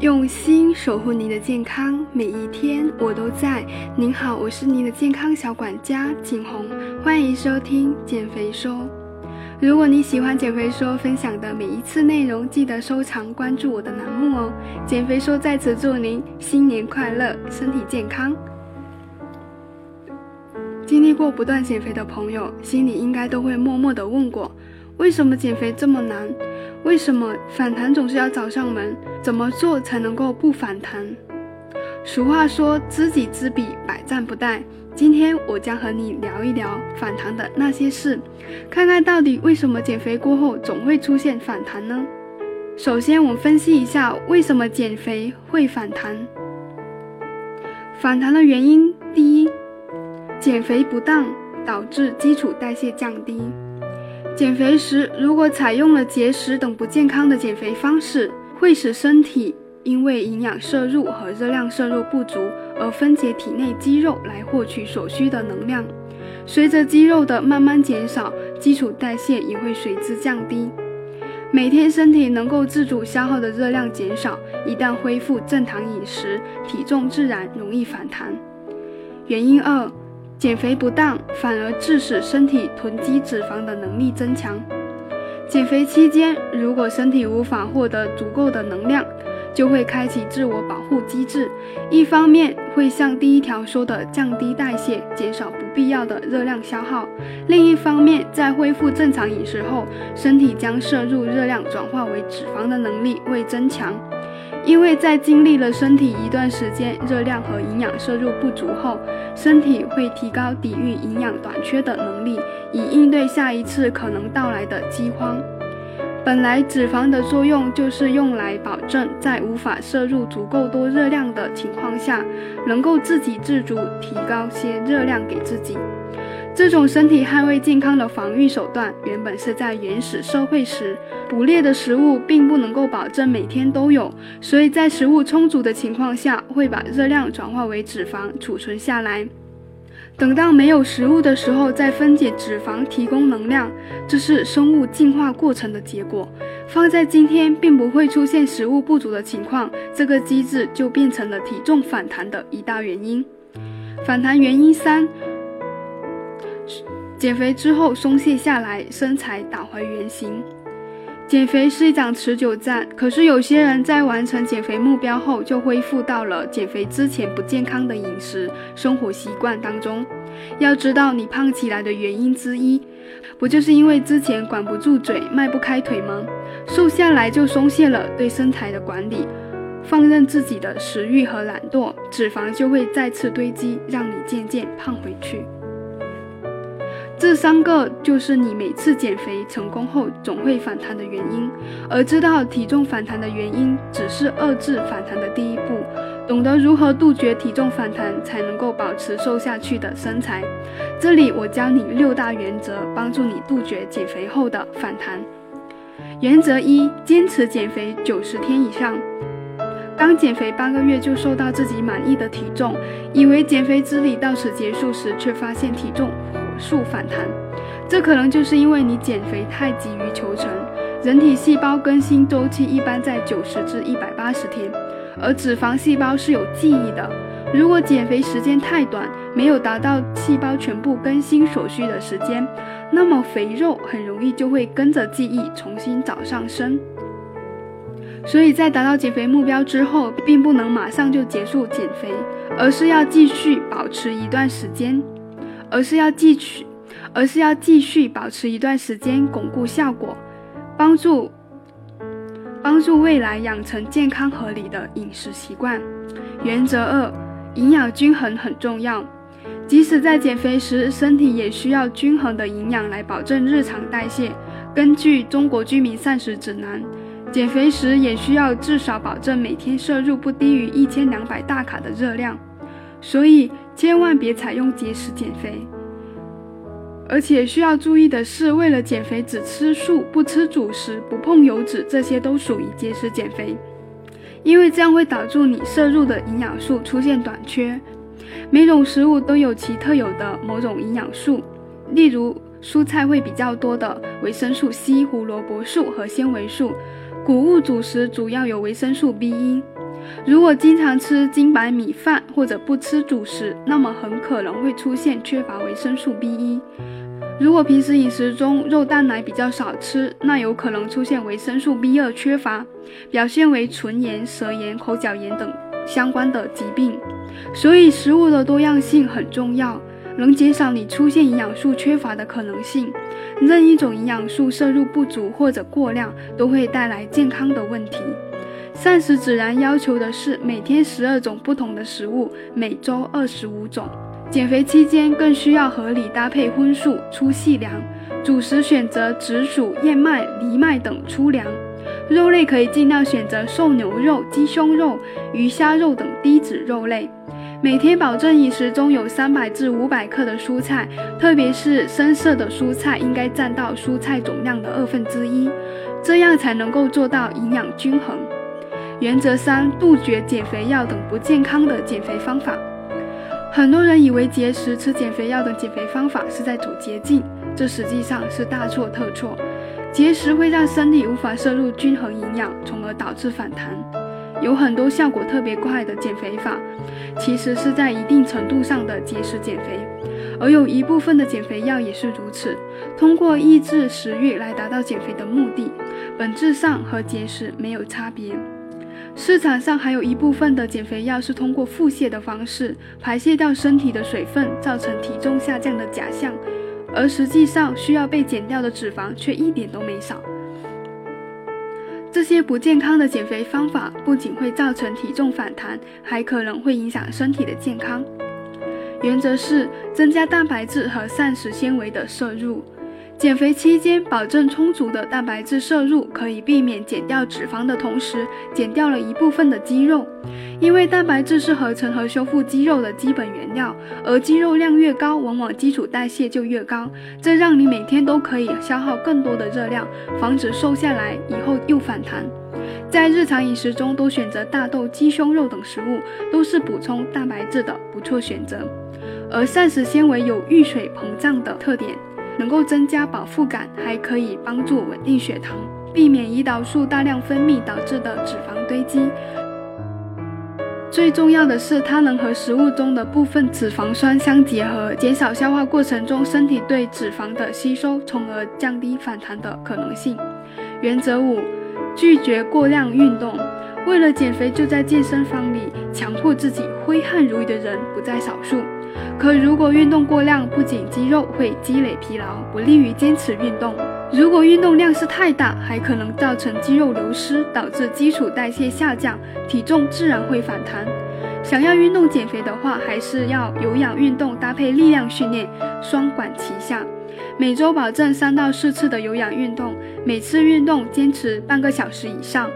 用心守护您的健康，每一天我都在。您好，我是您的健康小管家景红，欢迎收听减肥说。如果你喜欢减肥说分享的每一次内容，记得收藏关注我的栏目哦。减肥说在此祝您新年快乐，身体健康。经历过不断减肥的朋友，心里应该都会默默的问过：为什么减肥这么难？为什么反弹总是要找上门？怎么做才能够不反弹？俗话说“知己知彼，百战不殆”。今天我将和你聊一聊反弹的那些事，看看到底为什么减肥过后总会出现反弹呢？首先，我们分析一下为什么减肥会反弹。反弹的原因，第一，减肥不当导致基础代谢降低。减肥时，如果采用了节食等不健康的减肥方式，会使身体因为营养摄入和热量摄入不足而分解体内肌肉来获取所需的能量。随着肌肉的慢慢减少，基础代谢也会随之降低。每天身体能够自主消耗的热量减少，一旦恢复正常饮食，体重自然容易反弹。原因二。减肥不当，反而致使身体囤积脂肪的能力增强。减肥期间，如果身体无法获得足够的能量，就会开启自我保护机制。一方面会像第一条说的降低代谢，减少不必要的热量消耗；另一方面，在恢复正常饮食后，身体将摄入热量转化为脂肪的能力会增强。因为在经历了身体一段时间热量和营养摄入不足后，身体会提高抵御营养短缺的能力，以应对下一次可能到来的饥荒。本来脂肪的作用就是用来保证在无法摄入足够多热量的情况下，能够自给自足，提高些热量给自己。这种身体捍卫健康的防御手段，原本是在原始社会时，捕猎的食物并不能够保证每天都有，所以在食物充足的情况下，会把热量转化为脂肪储存下来，等到没有食物的时候再分解脂肪提供能量，这是生物进化过程的结果。放在今天，并不会出现食物不足的情况，这个机制就变成了体重反弹的一大原因。反弹原因三。减肥之后松懈下来，身材打回原形。减肥是一场持久战，可是有些人在完成减肥目标后，就恢复到了减肥之前不健康的饮食生活习惯当中。要知道，你胖起来的原因之一，不就是因为之前管不住嘴，迈不开腿吗？瘦下来就松懈了对身材的管理，放任自己的食欲和懒惰，脂肪就会再次堆积，让你渐渐胖回去。这三个就是你每次减肥成功后总会反弹的原因，而知道体重反弹的原因只是遏制反弹的第一步。懂得如何杜绝体重反弹，才能够保持瘦下去的身材。这里我教你六大原则，帮助你杜绝减肥后的反弹。原则一：坚持减肥九十天以上。刚减肥八个月就瘦到自己满意的体重，以为减肥之旅到此结束时，却发现体重。速反弹，这可能就是因为你减肥太急于求成。人体细胞更新周期一般在九十至一百八十天，而脂肪细胞是有记忆的。如果减肥时间太短，没有达到细胞全部更新所需的时间，那么肥肉很容易就会跟着记忆重新找上身。所以在达到减肥目标之后，并不能马上就结束减肥，而是要继续保持一段时间。而是要继续，而是要继续保持一段时间，巩固效果，帮助帮助未来养成健康合理的饮食习惯。原则二：营养均衡很重要。即使在减肥时，身体也需要均衡的营养来保证日常代谢。根据《中国居民膳食指南》，减肥时也需要至少保证每天摄入不低于一千两百大卡的热量。所以。千万别采用节食减肥，而且需要注意的是，为了减肥只吃素、不吃主食、不碰油脂，这些都属于节食减肥，因为这样会导致你摄入的营养素出现短缺。每种食物都有其特有的某种营养素，例如蔬菜会比较多的维生素 C、胡萝卜素和纤维素，谷物主食主要有维生素 B 一。如果经常吃精白米饭或者不吃主食，那么很可能会出现缺乏维生素 B 一。如果平时饮食中肉蛋奶比较少吃，那有可能出现维生素 B 二缺乏，表现为唇炎、舌炎、口角炎等相关的疾病。所以食物的多样性很重要，能减少你出现营养素缺乏的可能性。任一种营养素摄入不足或者过量，都会带来健康的问题。膳食指南要求的是每天十二种不同的食物，每周二十五种。减肥期间更需要合理搭配荤素粗细粮，主食选择紫薯、燕麦、藜麦等粗粮，肉类可以尽量选择瘦牛肉、鸡胸肉、鱼虾肉等低脂肉类。每天保证饮食中有三百至五百克的蔬菜，特别是深色的蔬菜应该占到蔬菜总量的二分之一，这样才能够做到营养均衡。原则三：杜绝减肥药等不健康的减肥方法。很多人以为节食、吃减肥药等减肥方法是在走捷径，这实际上是大错特错。节食会让身体无法摄入均衡营养，从而导致反弹。有很多效果特别快的减肥法，其实是在一定程度上的节食减肥，而有一部分的减肥药也是如此，通过抑制食欲来达到减肥的目的，本质上和节食没有差别。市场上还有一部分的减肥药是通过腹泻的方式排泄掉身体的水分，造成体重下降的假象，而实际上需要被减掉的脂肪却一点都没少。这些不健康的减肥方法不仅会造成体重反弹，还可能会影响身体的健康。原则是增加蛋白质和膳食纤维的摄入。减肥期间，保证充足的蛋白质摄入，可以避免减掉脂肪的同时，减掉了一部分的肌肉。因为蛋白质是合成和修复肌肉的基本原料，而肌肉量越高，往往基础代谢就越高，这让你每天都可以消耗更多的热量，防止瘦下来以后又反弹。在日常饮食中，多选择大豆、鸡胸肉等食物，都是补充蛋白质的不错选择。而膳食纤维有遇水膨胀的特点。能够增加饱腹感，还可以帮助稳定血糖，避免胰岛素大量分泌导致的脂肪堆积。最重要的是，它能和食物中的部分脂肪酸相结合，减少消化过程中身体对脂肪的吸收，从而降低反弹的可能性。原则五：拒绝过量运动。为了减肥，就在健身房里强迫自己挥汗如雨的人不在少数。可如果运动过量，不仅肌肉会积累疲劳，不利于坚持运动；如果运动量是太大，还可能造成肌肉流失，导致基础代谢下降，体重自然会反弹。想要运动减肥的话，还是要有氧运动搭配力量训练，双管齐下。每周保证三到四次的有氧运动，每次运动坚持半个小时以上，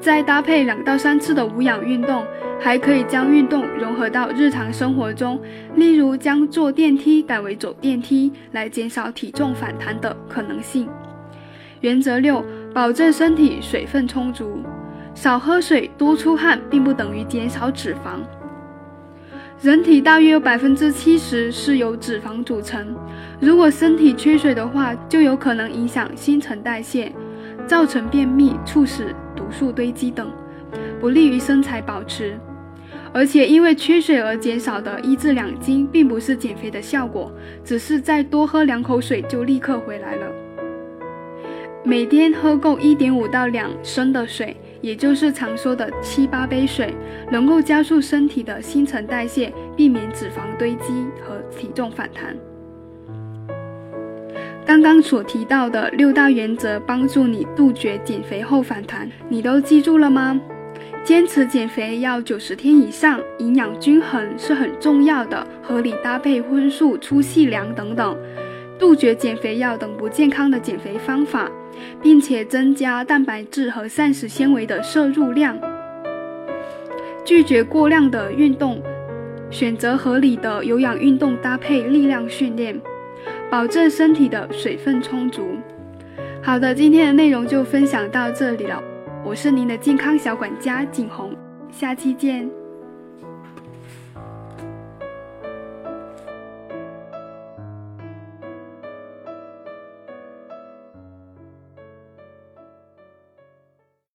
再搭配两到三次的无氧运动。还可以将运动融合到日常生活中，例如将坐电梯改为走电梯，来减少体重反弹的可能性。原则六：保证身体水分充足。少喝水、多出汗，并不等于减少脂肪。人体大约有百分之七十是由脂肪组成，如果身体缺水的话，就有可能影响新陈代谢，造成便秘，促使毒素堆积等，不利于身材保持。而且因为缺水而减少的一至两斤，并不是减肥的效果，只是再多喝两口水就立刻回来了。每天喝够一点五到两升的水，也就是常说的七八杯水，能够加速身体的新陈代谢，避免脂肪堆积和体重反弹。刚刚所提到的六大原则，帮助你杜绝减肥后反弹，你都记住了吗？坚持减肥要九十天以上，营养均衡是很重要的，合理搭配荤素、粗细粮等等，杜绝减肥药等不健康的减肥方法，并且增加蛋白质和膳食纤维的摄入量，拒绝过量的运动，选择合理的有氧运动搭配力量训练，保证身体的水分充足。好的，今天的内容就分享到这里了。我是您的健康小管家景红，下期见。